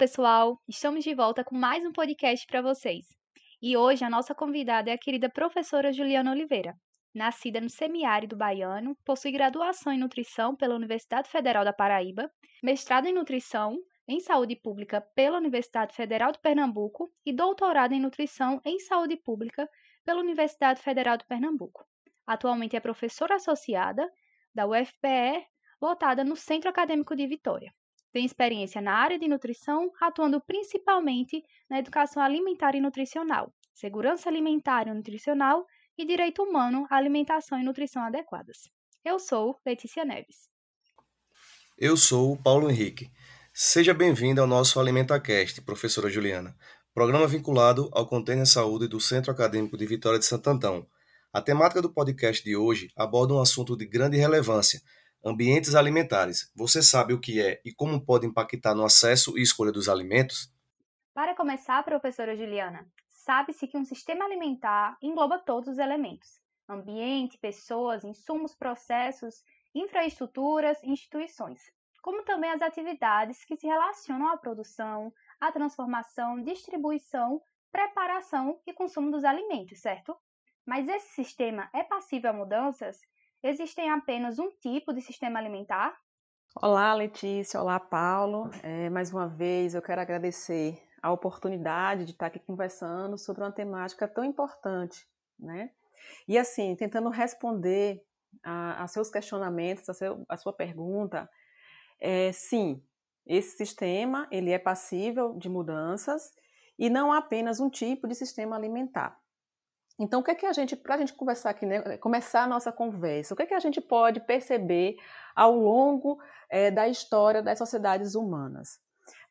Pessoal! Estamos de volta com mais um podcast para vocês. E hoje a nossa convidada é a querida professora Juliana Oliveira. Nascida no semiárido baiano, possui graduação em nutrição pela Universidade Federal da Paraíba, mestrado em nutrição em saúde pública pela Universidade Federal de Pernambuco e doutorado em nutrição em saúde pública pela Universidade Federal de Pernambuco. Atualmente é professora associada da UFPE, lotada no Centro Acadêmico de Vitória. Tem experiência na área de nutrição, atuando principalmente na educação alimentar e nutricional, segurança alimentar e nutricional e direito humano à alimentação e nutrição adequadas. Eu sou Letícia Neves. Eu sou Paulo Henrique. Seja bem-vindo ao nosso AlimentaCast, professora Juliana, programa vinculado ao Container Saúde do Centro Acadêmico de Vitória de Santo Antão. A temática do podcast de hoje aborda um assunto de grande relevância, Ambientes alimentares. Você sabe o que é e como pode impactar no acesso e escolha dos alimentos? Para começar, professora Juliana, sabe-se que um sistema alimentar engloba todos os elementos: ambiente, pessoas, insumos, processos, infraestruturas instituições, como também as atividades que se relacionam à produção, à transformação, distribuição, preparação e consumo dos alimentos, certo? Mas esse sistema é passível a mudanças Existem apenas um tipo de sistema alimentar? Olá, Letícia. Olá, Paulo. É, mais uma vez eu quero agradecer a oportunidade de estar aqui conversando sobre uma temática tão importante, né? E assim, tentando responder a, a seus questionamentos, a, seu, a sua pergunta, é, sim, esse sistema ele é passível de mudanças e não há apenas um tipo de sistema alimentar. Então, o que é que a gente, para a gente conversar aqui, né, começar a nossa conversa, o que é que a gente pode perceber ao longo é, da história das sociedades humanas?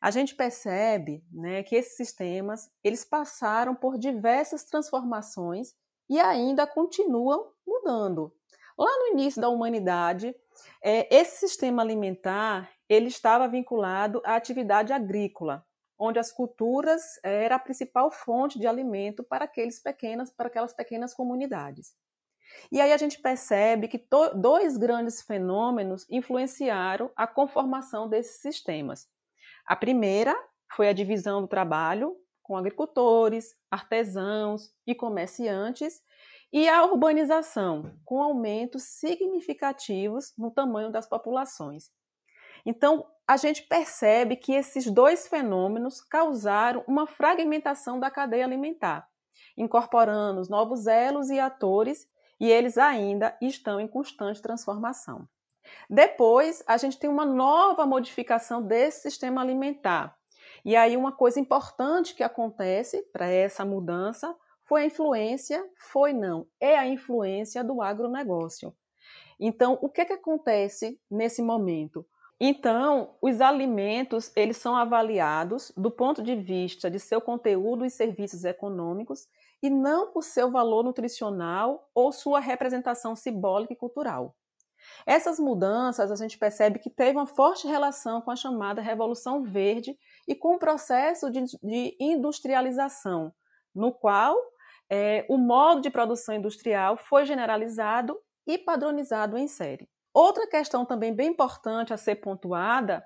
A gente percebe né, que esses sistemas eles passaram por diversas transformações e ainda continuam mudando. Lá no início da humanidade, é, esse sistema alimentar ele estava vinculado à atividade agrícola, onde as culturas eh, era a principal fonte de alimento para, aqueles pequenas, para aquelas pequenas comunidades. E aí a gente percebe que dois grandes fenômenos influenciaram a conformação desses sistemas. A primeira foi a divisão do trabalho com agricultores, artesãos e comerciantes, e a urbanização, com aumentos significativos no tamanho das populações. Então, a gente percebe que esses dois fenômenos causaram uma fragmentação da cadeia alimentar, incorporando novos elos e atores, e eles ainda estão em constante transformação. Depois, a gente tem uma nova modificação desse sistema alimentar. E aí, uma coisa importante que acontece para essa mudança foi a influência, foi não, é a influência do agronegócio. Então, o que, que acontece nesse momento? Então, os alimentos, eles são avaliados do ponto de vista de seu conteúdo e serviços econômicos e não por seu valor nutricional ou sua representação simbólica e cultural. Essas mudanças a gente percebe que teve uma forte relação com a chamada Revolução Verde e com o processo de, de industrialização, no qual é, o modo de produção industrial foi generalizado e padronizado em série. Outra questão também bem importante a ser pontuada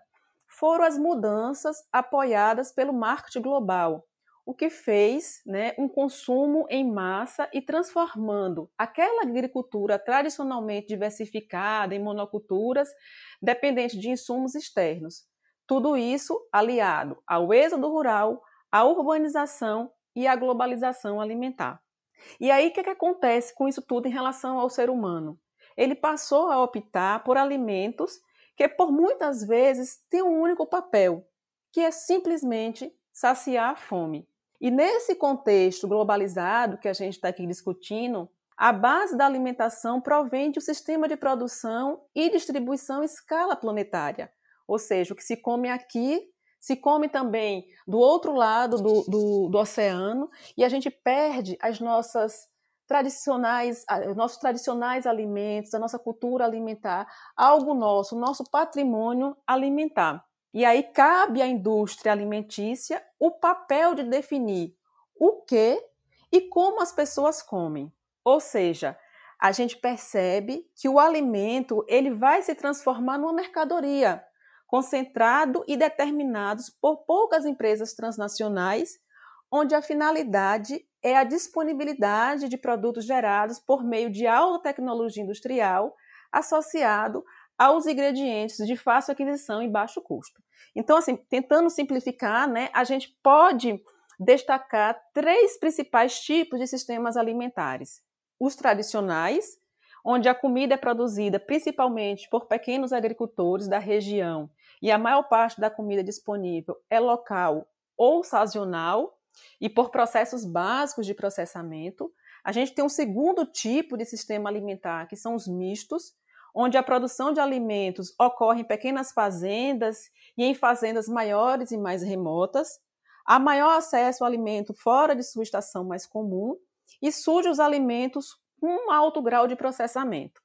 foram as mudanças apoiadas pelo marketing global, o que fez né, um consumo em massa e transformando aquela agricultura tradicionalmente diversificada em monoculturas, dependente de insumos externos. Tudo isso aliado ao êxodo rural, à urbanização e à globalização alimentar. E aí, o que, que acontece com isso tudo em relação ao ser humano? Ele passou a optar por alimentos que, por muitas vezes, têm um único papel, que é simplesmente saciar a fome. E nesse contexto globalizado que a gente está aqui discutindo, a base da alimentação provém de um sistema de produção e distribuição em escala planetária. Ou seja, o que se come aqui se come também do outro lado do, do, do oceano e a gente perde as nossas tradicionais, os nossos tradicionais alimentos, a nossa cultura alimentar, algo nosso, nosso patrimônio alimentar. E aí cabe à indústria alimentícia o papel de definir o que e como as pessoas comem. Ou seja, a gente percebe que o alimento ele vai se transformar numa mercadoria, concentrado e determinados por poucas empresas transnacionais, onde a finalidade é a disponibilidade de produtos gerados por meio de alta tecnologia industrial associado aos ingredientes de fácil aquisição e baixo custo. Então, assim, tentando simplificar, né, a gente pode destacar três principais tipos de sistemas alimentares os tradicionais, onde a comida é produzida principalmente por pequenos agricultores da região e a maior parte da comida disponível é local ou sazonal e por processos básicos de processamento. A gente tem um segundo tipo de sistema alimentar, que são os mistos, onde a produção de alimentos ocorre em pequenas fazendas e em fazendas maiores e mais remotas. Há maior acesso ao alimento fora de sua estação mais comum e surge os alimentos com um alto grau de processamento.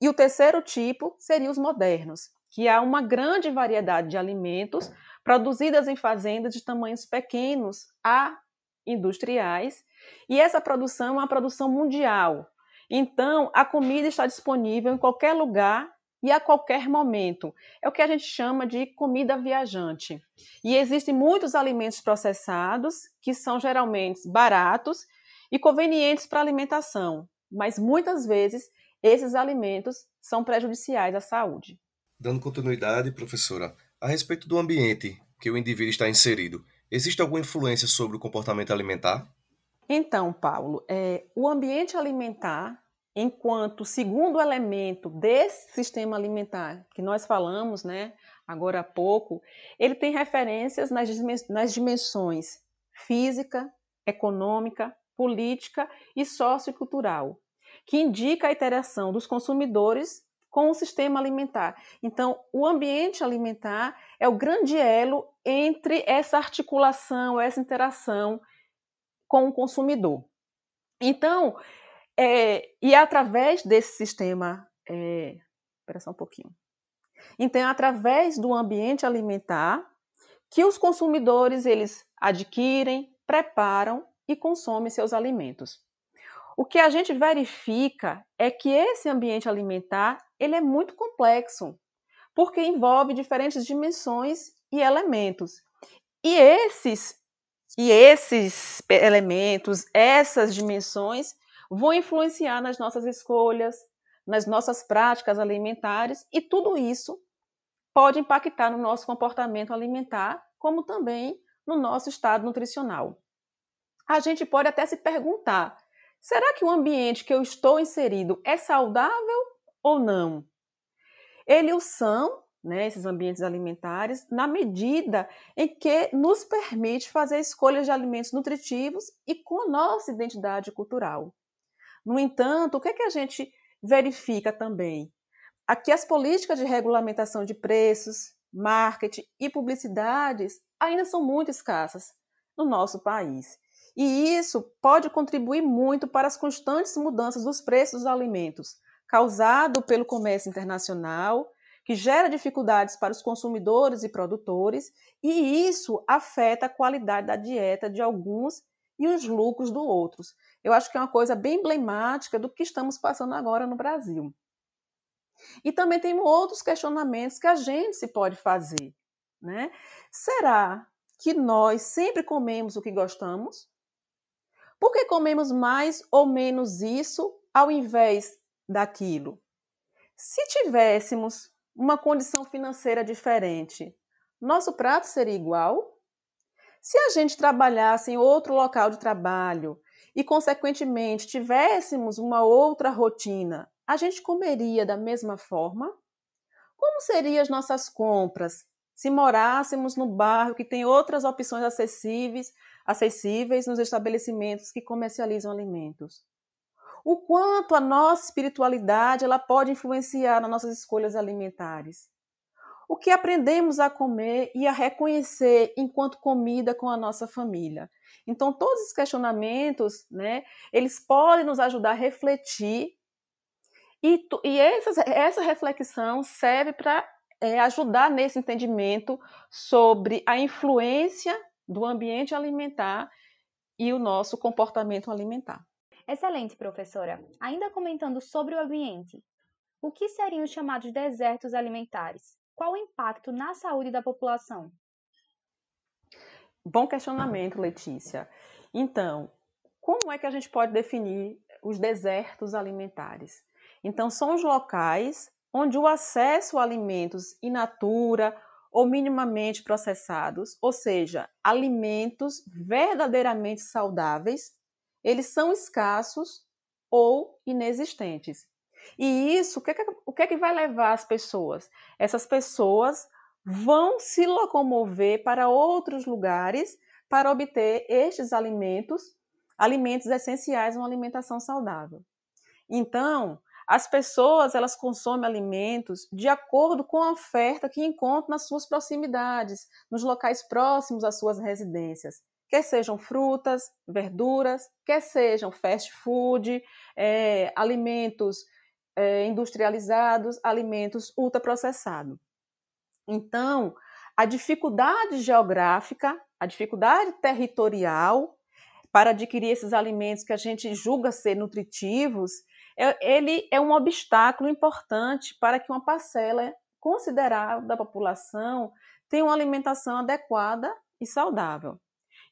E o terceiro tipo seria os modernos, que há uma grande variedade de alimentos produzidas em fazendas de tamanhos pequenos a industriais, e essa produção é uma produção mundial. Então, a comida está disponível em qualquer lugar e a qualquer momento. É o que a gente chama de comida viajante. E existem muitos alimentos processados que são geralmente baratos e convenientes para alimentação, mas muitas vezes esses alimentos são prejudiciais à saúde. Dando continuidade, professora, a respeito do ambiente que o indivíduo está inserido, existe alguma influência sobre o comportamento alimentar? Então, Paulo, é, o ambiente alimentar, enquanto segundo elemento desse sistema alimentar que nós falamos, né, agora há pouco, ele tem referências nas dimensões física, econômica, política e sociocultural, que indica a interação dos consumidores com o sistema alimentar. Então, o ambiente alimentar é o grande elo entre essa articulação, essa interação com o consumidor. Então, é, e é através desse sistema, é, espera só um pouquinho. Então, é através do ambiente alimentar que os consumidores eles adquirem, preparam e consome seus alimentos. O que a gente verifica é que esse ambiente alimentar ele é muito complexo, porque envolve diferentes dimensões e elementos. E esses e esses elementos, essas dimensões vão influenciar nas nossas escolhas, nas nossas práticas alimentares e tudo isso pode impactar no nosso comportamento alimentar, como também no nosso estado nutricional a gente pode até se perguntar: será que o ambiente que eu estou inserido é saudável ou não? Eles o são, né, esses ambientes alimentares, na medida em que nos permite fazer escolhas de alimentos nutritivos e com a nossa identidade cultural. No entanto, o que, é que a gente verifica também? Aqui as políticas de regulamentação de preços, marketing e publicidades ainda são muito escassas no nosso país. E isso pode contribuir muito para as constantes mudanças dos preços dos alimentos, causado pelo comércio internacional, que gera dificuldades para os consumidores e produtores, e isso afeta a qualidade da dieta de alguns e os lucros do outros. Eu acho que é uma coisa bem emblemática do que estamos passando agora no Brasil. E também tem outros questionamentos que a gente se pode fazer, né? Será que nós sempre comemos o que gostamos? Por que comemos mais ou menos isso ao invés daquilo? Se tivéssemos uma condição financeira diferente, nosso prato seria igual? Se a gente trabalhasse em outro local de trabalho e, consequentemente, tivéssemos uma outra rotina, a gente comeria da mesma forma? Como seriam as nossas compras se morássemos no bairro que tem outras opções acessíveis, acessíveis nos estabelecimentos que comercializam alimentos? O quanto a nossa espiritualidade ela pode influenciar nas nossas escolhas alimentares? O que aprendemos a comer e a reconhecer enquanto comida com a nossa família? Então, todos os questionamentos, né, eles podem nos ajudar a refletir e, e essa, essa reflexão serve para é, ajudar nesse entendimento sobre a influência do ambiente alimentar e o nosso comportamento alimentar. Excelente, professora. Ainda comentando sobre o ambiente, o que seriam os chamados desertos alimentares? Qual o impacto na saúde da população? Bom questionamento, Letícia. Então, como é que a gente pode definir os desertos alimentares? Então, são os locais onde o acesso a alimentos in natura ou minimamente processados, ou seja, alimentos verdadeiramente saudáveis, eles são escassos ou inexistentes. E isso, o que, é que, o que é que vai levar as pessoas? Essas pessoas vão se locomover para outros lugares para obter estes alimentos, alimentos essenciais uma alimentação saudável. Então, as pessoas elas consomem alimentos de acordo com a oferta que encontram nas suas proximidades, nos locais próximos às suas residências. Quer sejam frutas, verduras, quer sejam fast food, é, alimentos é, industrializados, alimentos ultraprocessados. Então, a dificuldade geográfica, a dificuldade territorial para adquirir esses alimentos que a gente julga ser nutritivos, ele é um obstáculo importante para que uma parcela considerável da população tenha uma alimentação adequada e saudável.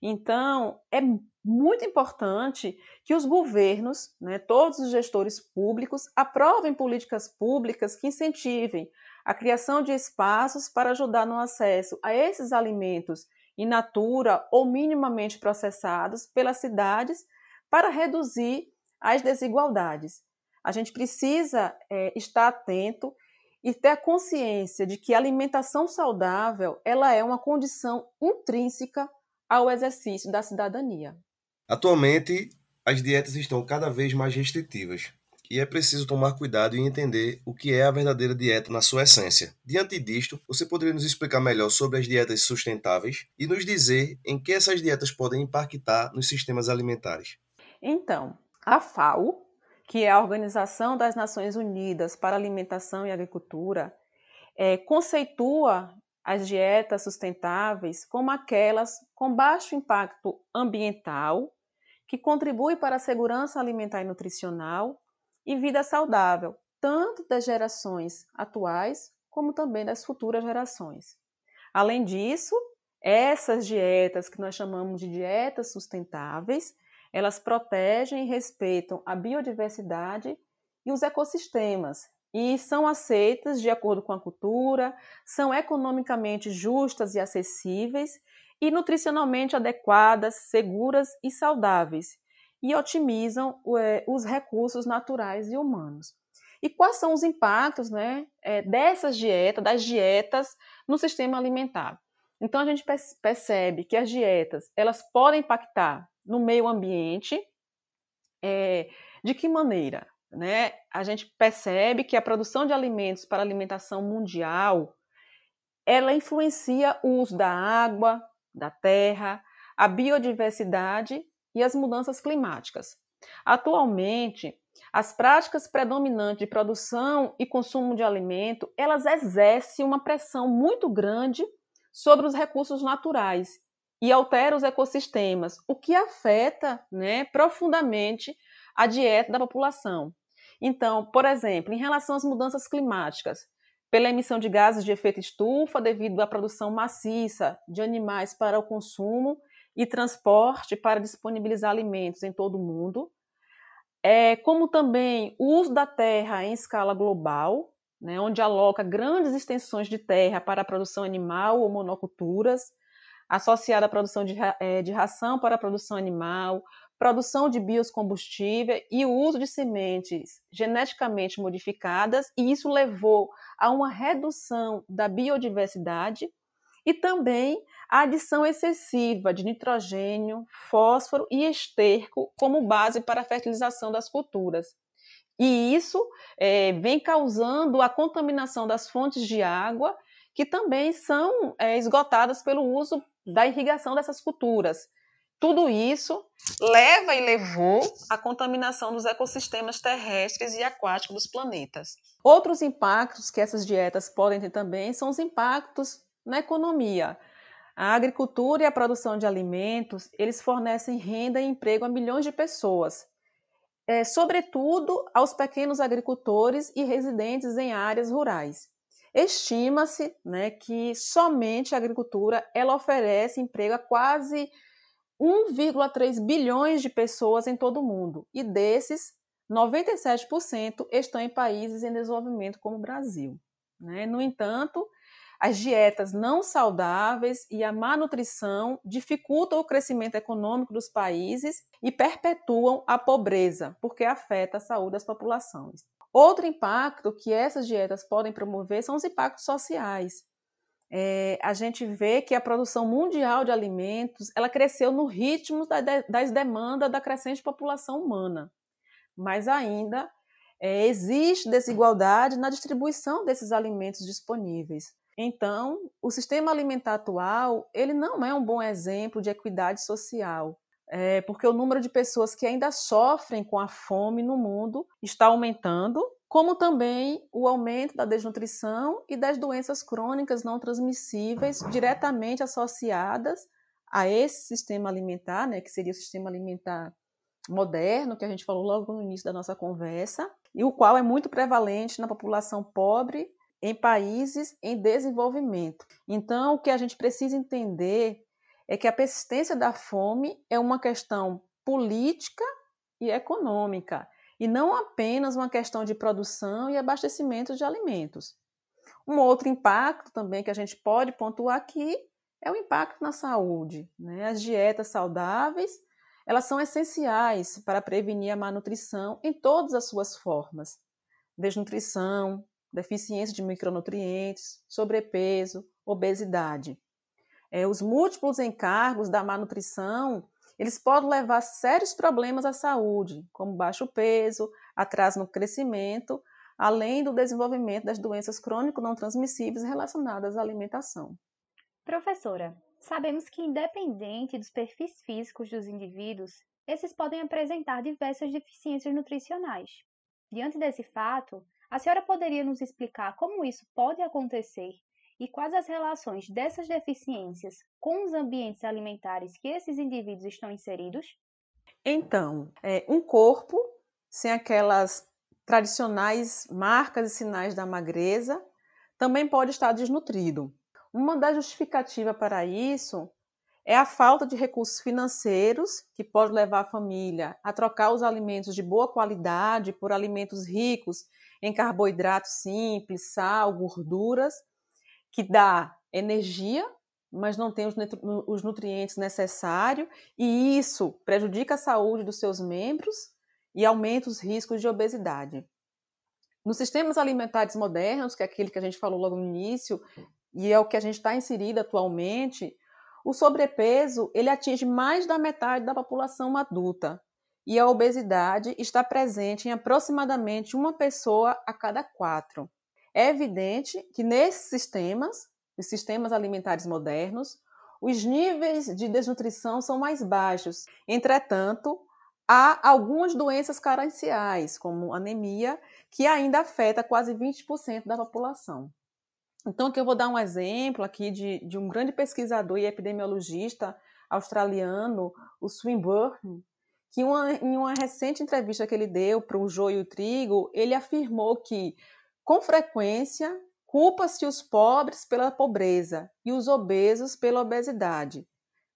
Então, é muito importante que os governos, né, todos os gestores públicos, aprovem políticas públicas que incentivem a criação de espaços para ajudar no acesso a esses alimentos in natura ou minimamente processados pelas cidades para reduzir as desigualdades a gente precisa é, estar atento e ter a consciência de que a alimentação saudável ela é uma condição intrínseca ao exercício da cidadania. Atualmente, as dietas estão cada vez mais restritivas e é preciso tomar cuidado e entender o que é a verdadeira dieta na sua essência. Diante disto, você poderia nos explicar melhor sobre as dietas sustentáveis e nos dizer em que essas dietas podem impactar nos sistemas alimentares? Então, a FAO, que é a Organização das Nações Unidas para Alimentação e Agricultura, é, conceitua as dietas sustentáveis como aquelas com baixo impacto ambiental, que contribuem para a segurança alimentar e nutricional e vida saudável, tanto das gerações atuais como também das futuras gerações. Além disso, essas dietas que nós chamamos de dietas sustentáveis, elas protegem e respeitam a biodiversidade e os ecossistemas e são aceitas de acordo com a cultura, são economicamente justas e acessíveis e nutricionalmente adequadas, seguras e saudáveis e otimizam é, os recursos naturais e humanos. E quais são os impactos né, é, dessas dietas, das dietas no sistema alimentar? Então a gente percebe que as dietas elas podem impactar no meio ambiente. É, de que maneira? Né? A gente percebe que a produção de alimentos para alimentação mundial ela influencia o uso da água, da terra, a biodiversidade e as mudanças climáticas. Atualmente, as práticas predominantes de produção e consumo de alimento, elas exercem uma pressão muito grande sobre os recursos naturais e altera os ecossistemas, o que afeta né, profundamente a dieta da população. Então, por exemplo, em relação às mudanças climáticas, pela emissão de gases de efeito estufa devido à produção maciça de animais para o consumo e transporte para disponibilizar alimentos em todo o mundo, é, como também o uso da terra em escala global, né, onde aloca grandes extensões de terra para a produção animal ou monoculturas, associada à produção de, é, de ração para a produção animal, produção de biocombustível e o uso de sementes geneticamente modificadas, e isso levou a uma redução da biodiversidade e também a adição excessiva de nitrogênio, fósforo e esterco como base para a fertilização das culturas. E isso é, vem causando a contaminação das fontes de água, que também são é, esgotadas pelo uso da irrigação dessas culturas. Tudo isso leva e levou à contaminação dos ecossistemas terrestres e aquáticos dos planetas. Outros impactos que essas dietas podem ter também são os impactos na economia. A agricultura e a produção de alimentos, eles fornecem renda e emprego a milhões de pessoas, é, sobretudo aos pequenos agricultores e residentes em áreas rurais. Estima-se né, que somente a agricultura ela oferece emprego a quase 1,3 bilhões de pessoas em todo o mundo, e desses, 97% estão em países em desenvolvimento como o Brasil. Né? No entanto, as dietas não saudáveis e a má nutrição dificultam o crescimento econômico dos países e perpetuam a pobreza, porque afeta a saúde das populações. Outro impacto que essas dietas podem promover são os impactos sociais. É, a gente vê que a produção mundial de alimentos ela cresceu no ritmo das demandas da crescente população humana, mas ainda é, existe desigualdade na distribuição desses alimentos disponíveis. Então, o sistema alimentar atual ele não é um bom exemplo de equidade social, é, porque o número de pessoas que ainda sofrem com a fome no mundo está aumentando, como também o aumento da desnutrição e das doenças crônicas não transmissíveis diretamente associadas a esse sistema alimentar, né, que seria o sistema alimentar moderno, que a gente falou logo no início da nossa conversa, e o qual é muito prevalente na população pobre em países em desenvolvimento. Então, o que a gente precisa entender é que a persistência da fome é uma questão política e econômica, e não apenas uma questão de produção e abastecimento de alimentos. Um outro impacto também que a gente pode pontuar aqui é o impacto na saúde. Né? As dietas saudáveis elas são essenciais para prevenir a malnutrição em todas as suas formas. Desnutrição, deficiência de micronutrientes, sobrepeso, obesidade. É, os múltiplos encargos da malnutrição, eles podem levar a sérios problemas à saúde, como baixo peso, atraso no crescimento, além do desenvolvimento das doenças crônico não transmissíveis relacionadas à alimentação. Professora, sabemos que independente dos perfis físicos dos indivíduos, esses podem apresentar diversas deficiências nutricionais. Diante desse fato, a senhora poderia nos explicar como isso pode acontecer e quais as relações dessas deficiências com os ambientes alimentares que esses indivíduos estão inseridos? Então, é, um corpo sem aquelas tradicionais marcas e sinais da magreza também pode estar desnutrido. Uma das justificativas para isso é a falta de recursos financeiros, que pode levar a família a trocar os alimentos de boa qualidade por alimentos ricos em carboidratos simples, sal, gorduras, que dá energia, mas não tem os nutrientes necessários, e isso prejudica a saúde dos seus membros e aumenta os riscos de obesidade. Nos sistemas alimentares modernos, que é aquele que a gente falou logo no início, e é o que a gente está inserido atualmente, o sobrepeso ele atinge mais da metade da população adulta, e a obesidade está presente em aproximadamente uma pessoa a cada quatro. É evidente que nesses sistemas, os sistemas alimentares modernos, os níveis de desnutrição são mais baixos. Entretanto, há algumas doenças carenciais, como anemia, que ainda afeta quase 20% da população. Então, eu vou dar um exemplo aqui de, de um grande pesquisador e epidemiologista australiano, o Swinburne, que uma, em uma recente entrevista que ele deu para o Joio e o Trigo, ele afirmou que, com frequência, culpa-se os pobres pela pobreza e os obesos pela obesidade.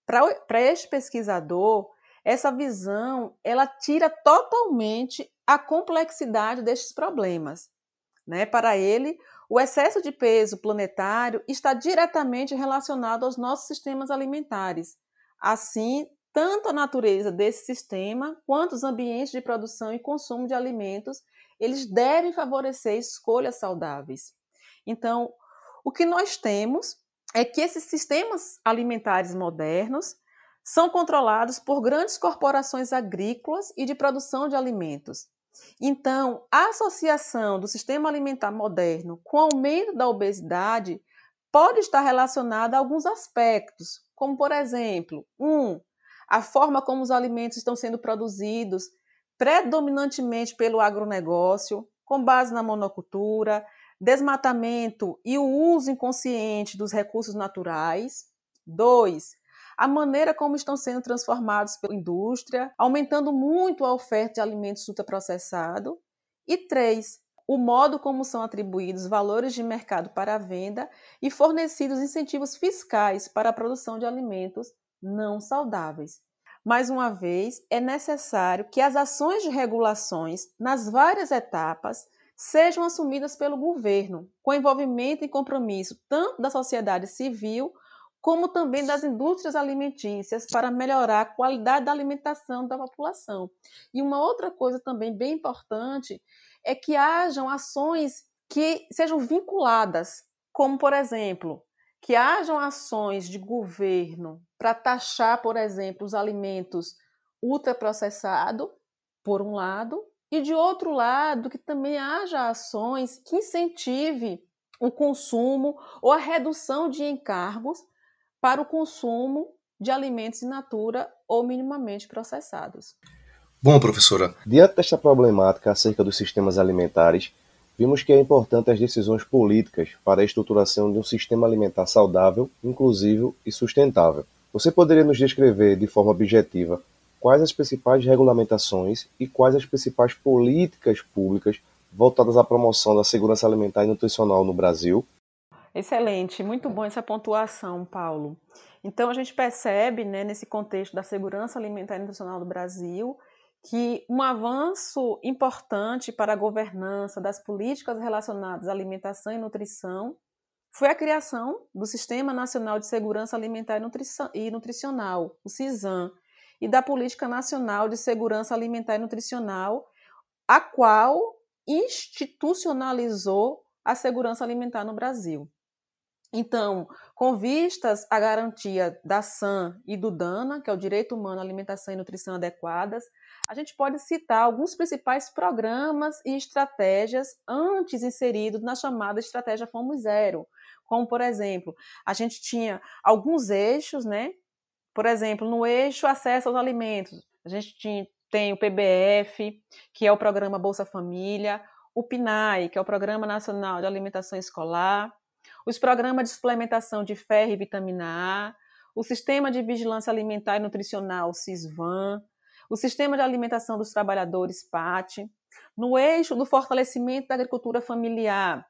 Para este pesquisador, essa visão ela tira totalmente a complexidade destes problemas. Né? Para ele, o excesso de peso planetário está diretamente relacionado aos nossos sistemas alimentares, assim tanto a natureza desse sistema quanto os ambientes de produção e consumo de alimentos, eles devem favorecer escolhas saudáveis. Então, o que nós temos é que esses sistemas alimentares modernos são controlados por grandes corporações agrícolas e de produção de alimentos. Então, a associação do sistema alimentar moderno com o aumento da obesidade pode estar relacionada a alguns aspectos, como, por exemplo, um, a forma como os alimentos estão sendo produzidos predominantemente pelo agronegócio, com base na monocultura, desmatamento e o uso inconsciente dos recursos naturais. Dois, a maneira como estão sendo transformados pela indústria, aumentando muito a oferta de alimentos ultraprocessados. E três, o modo como são atribuídos valores de mercado para a venda e fornecidos incentivos fiscais para a produção de alimentos não saudáveis. Mais uma vez, é necessário que as ações de regulações nas várias etapas sejam assumidas pelo governo, com envolvimento e compromisso tanto da sociedade civil como também das indústrias alimentícias para melhorar a qualidade da alimentação da população. E uma outra coisa também bem importante é que hajam ações que sejam vinculadas, como por exemplo, que hajam ações de governo para taxar, por exemplo, os alimentos ultraprocessados, por um lado, e de outro lado, que também haja ações que incentive o consumo ou a redução de encargos para o consumo de alimentos in natura ou minimamente processados. Bom, professora, diante desta problemática acerca dos sistemas alimentares, vimos que é importante as decisões políticas para a estruturação de um sistema alimentar saudável, inclusivo e sustentável. Você poderia nos descrever de forma objetiva quais as principais regulamentações e quais as principais políticas públicas voltadas à promoção da segurança alimentar e nutricional no Brasil? Excelente, muito bom essa pontuação, Paulo. Então, a gente percebe, né, nesse contexto da segurança alimentar e nutricional do Brasil, que um avanço importante para a governança das políticas relacionadas à alimentação e nutrição foi a criação do Sistema Nacional de Segurança Alimentar e Nutricional, o CISAM, e da Política Nacional de Segurança Alimentar e Nutricional, a qual institucionalizou a segurança alimentar no Brasil. Então, com vistas à garantia da SAM e do DANA, que é o Direito Humano à Alimentação e Nutrição Adequadas, a gente pode citar alguns principais programas e estratégias antes inseridos na chamada Estratégia Fome Zero, como, por exemplo, a gente tinha alguns eixos, né? Por exemplo, no eixo acesso aos alimentos, a gente tinha, tem o PBF, que é o Programa Bolsa Família, o PNAE, que é o Programa Nacional de Alimentação Escolar, os programas de suplementação de ferro e vitamina A, o Sistema de Vigilância Alimentar e Nutricional, SISVAN, o Sistema de Alimentação dos Trabalhadores, PAT. No eixo do fortalecimento da agricultura familiar,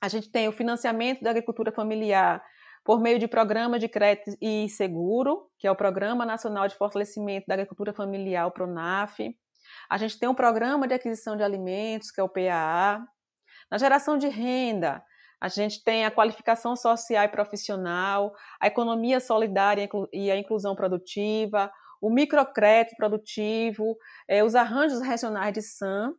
a gente tem o financiamento da agricultura familiar por meio de programa de crédito e seguro, que é o Programa Nacional de Fortalecimento da Agricultura Familiar, o PRONAF. A gente tem o Programa de Aquisição de Alimentos, que é o PAA. Na geração de renda, a gente tem a qualificação social e profissional, a economia solidária e a inclusão produtiva, o microcrédito produtivo, é, os arranjos regionais de SAM,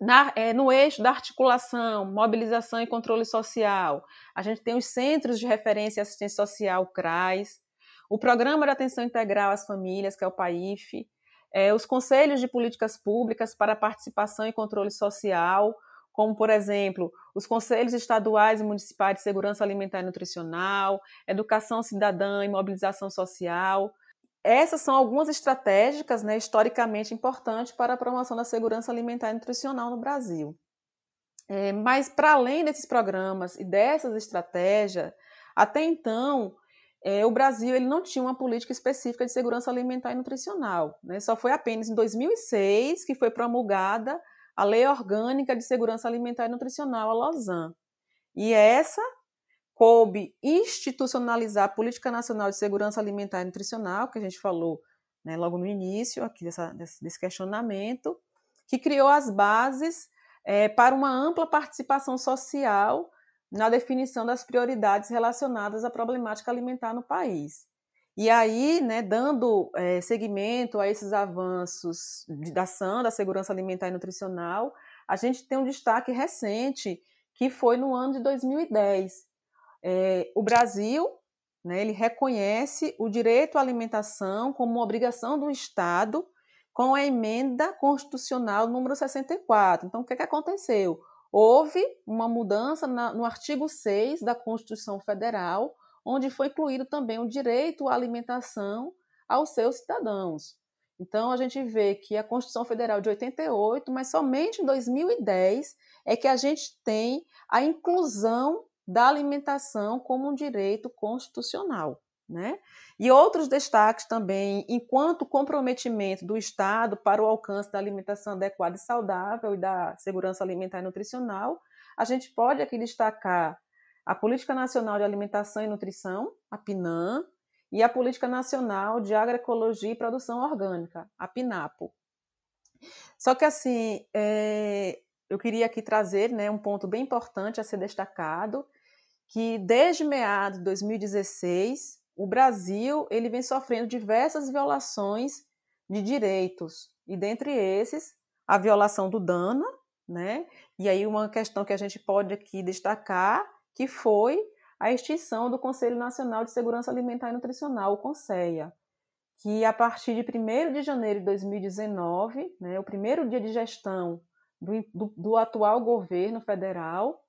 na, é, no eixo da articulação, mobilização e controle social, a gente tem os Centros de Referência e Assistência Social, CRAS, o Programa de Atenção Integral às Famílias, que é o PAIF, é, os Conselhos de Políticas Públicas para Participação e Controle Social, como, por exemplo, os Conselhos Estaduais e Municipais de Segurança Alimentar e Nutricional, Educação Cidadã e Mobilização Social, essas são algumas estratégicas né, historicamente importantes para a promoção da segurança alimentar e nutricional no Brasil. É, mas, para além desses programas e dessas estratégias, até então, é, o Brasil ele não tinha uma política específica de segurança alimentar e nutricional. Né? Só foi apenas em 2006 que foi promulgada a Lei Orgânica de Segurança Alimentar e Nutricional, a LOSAN. E essa coube institucionalizar a Política Nacional de Segurança Alimentar e Nutricional, que a gente falou né, logo no início aqui dessa, desse questionamento, que criou as bases é, para uma ampla participação social na definição das prioridades relacionadas à problemática alimentar no país. E aí, né, dando é, seguimento a esses avanços da ação da segurança alimentar e nutricional, a gente tem um destaque recente, que foi no ano de 2010. É, o Brasil, né, ele reconhece o direito à alimentação como uma obrigação do Estado com a emenda constitucional número 64. Então, o que, é que aconteceu? Houve uma mudança na, no artigo 6 da Constituição Federal, onde foi incluído também o direito à alimentação aos seus cidadãos. Então, a gente vê que a Constituição Federal de 88, mas somente em 2010 é que a gente tem a inclusão da alimentação como um direito constitucional. Né? E outros destaques também, enquanto comprometimento do Estado para o alcance da alimentação adequada e saudável e da segurança alimentar e nutricional, a gente pode aqui destacar a Política Nacional de Alimentação e Nutrição, a PNAM, e a Política Nacional de Agroecologia e Produção Orgânica, a PNAPO. Só que, assim, é, eu queria aqui trazer né, um ponto bem importante a ser destacado, que desde meados de 2016, o Brasil ele vem sofrendo diversas violações de direitos, e dentre esses, a violação do DANA, né? E aí uma questão que a gente pode aqui destacar que foi a extinção do Conselho Nacional de Segurança Alimentar e Nutricional, o CONSEA, que a partir de 1 de janeiro de 2019, né, o primeiro dia de gestão do, do, do atual governo federal,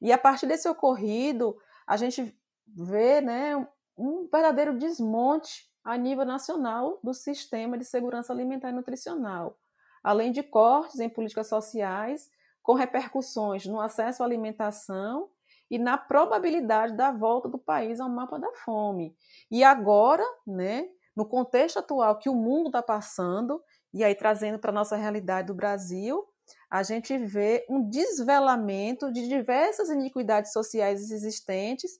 e a partir desse ocorrido, a gente vê né, um verdadeiro desmonte a nível nacional do sistema de segurança alimentar e nutricional, além de cortes em políticas sociais com repercussões no acesso à alimentação e na probabilidade da volta do país ao mapa da fome. E agora, né, no contexto atual que o mundo está passando, e aí trazendo para a nossa realidade do Brasil, a gente vê um desvelamento de diversas iniquidades sociais existentes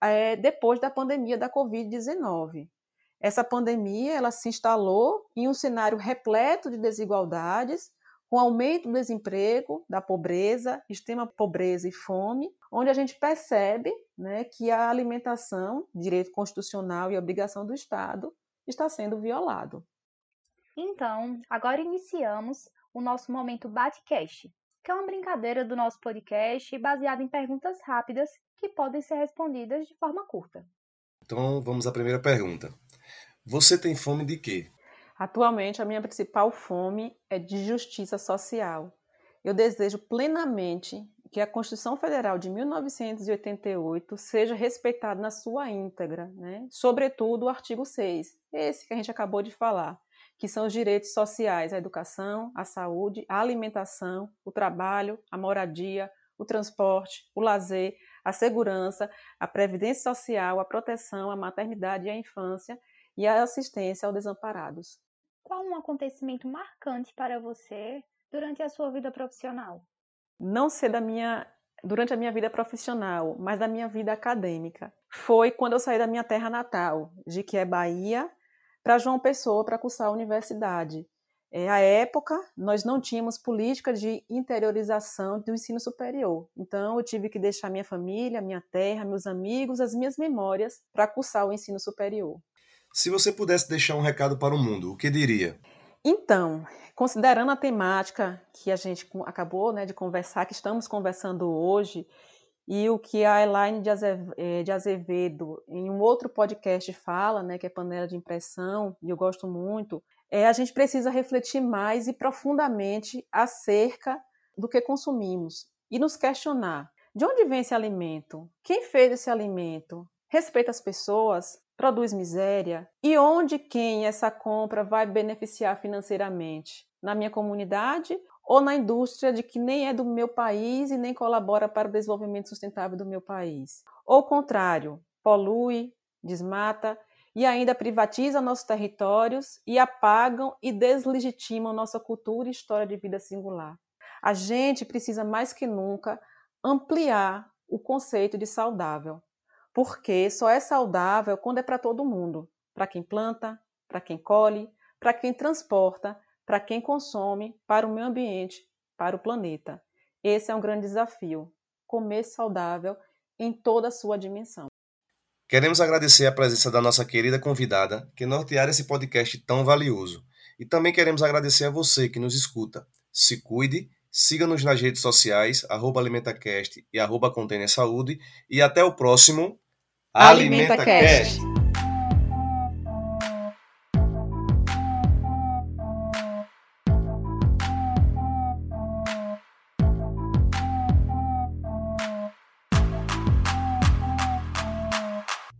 é, depois da pandemia da Covid-19. Essa pandemia ela se instalou em um cenário repleto de desigualdades, com aumento do desemprego, da pobreza, extrema pobreza e fome, onde a gente percebe né, que a alimentação, direito constitucional e obrigação do Estado, está sendo violado. Então, agora iniciamos o nosso momento Batcast, que é uma brincadeira do nosso podcast baseada em perguntas rápidas que podem ser respondidas de forma curta. Então, vamos à primeira pergunta. Você tem fome de quê? Atualmente, a minha principal fome é de justiça social. Eu desejo plenamente que a Constituição Federal de 1988 seja respeitada na sua íntegra, né? sobretudo o artigo 6, esse que a gente acabou de falar, que são os direitos sociais, a educação, a saúde, a alimentação, o trabalho, a moradia, o transporte, o lazer, a segurança, a previdência social, a proteção, a maternidade e a infância e a assistência aos desamparados. Qual um acontecimento marcante para você durante a sua vida profissional? não ser da minha durante a minha vida profissional, mas da minha vida acadêmica. Foi quando eu saí da minha terra natal, de que é Bahia, para João Pessoa para cursar a universidade. É, à época, nós não tínhamos política de interiorização do ensino superior. Então, eu tive que deixar minha família, minha terra, meus amigos, as minhas memórias para cursar o ensino superior. Se você pudesse deixar um recado para o mundo, o que diria? Então, considerando a temática que a gente acabou né, de conversar, que estamos conversando hoje, e o que a Elaine eh, de Azevedo, em um outro podcast, fala, né, que é panela de impressão, e eu gosto muito, é, a gente precisa refletir mais e profundamente acerca do que consumimos e nos questionar. De onde vem esse alimento? Quem fez esse alimento? Respeita as pessoas? produz miséria? E onde quem essa compra vai beneficiar financeiramente? Na minha comunidade ou na indústria de que nem é do meu país e nem colabora para o desenvolvimento sustentável do meu país? Ou contrário, polui, desmata e ainda privatiza nossos territórios e apagam e deslegitimam nossa cultura e história de vida singular. A gente precisa mais que nunca ampliar o conceito de saudável porque só é saudável quando é para todo mundo, para quem planta, para quem colhe, para quem transporta, para quem consome, para o meio ambiente, para o planeta. Esse é um grande desafio, comer saudável em toda a sua dimensão. Queremos agradecer a presença da nossa querida convidada, que nortear esse podcast tão valioso. E também queremos agradecer a você que nos escuta. Se cuide, siga-nos nas redes sociais, arroba AlimentaCast e arroba Saúde. E até o próximo AlimentaCast. Alimenta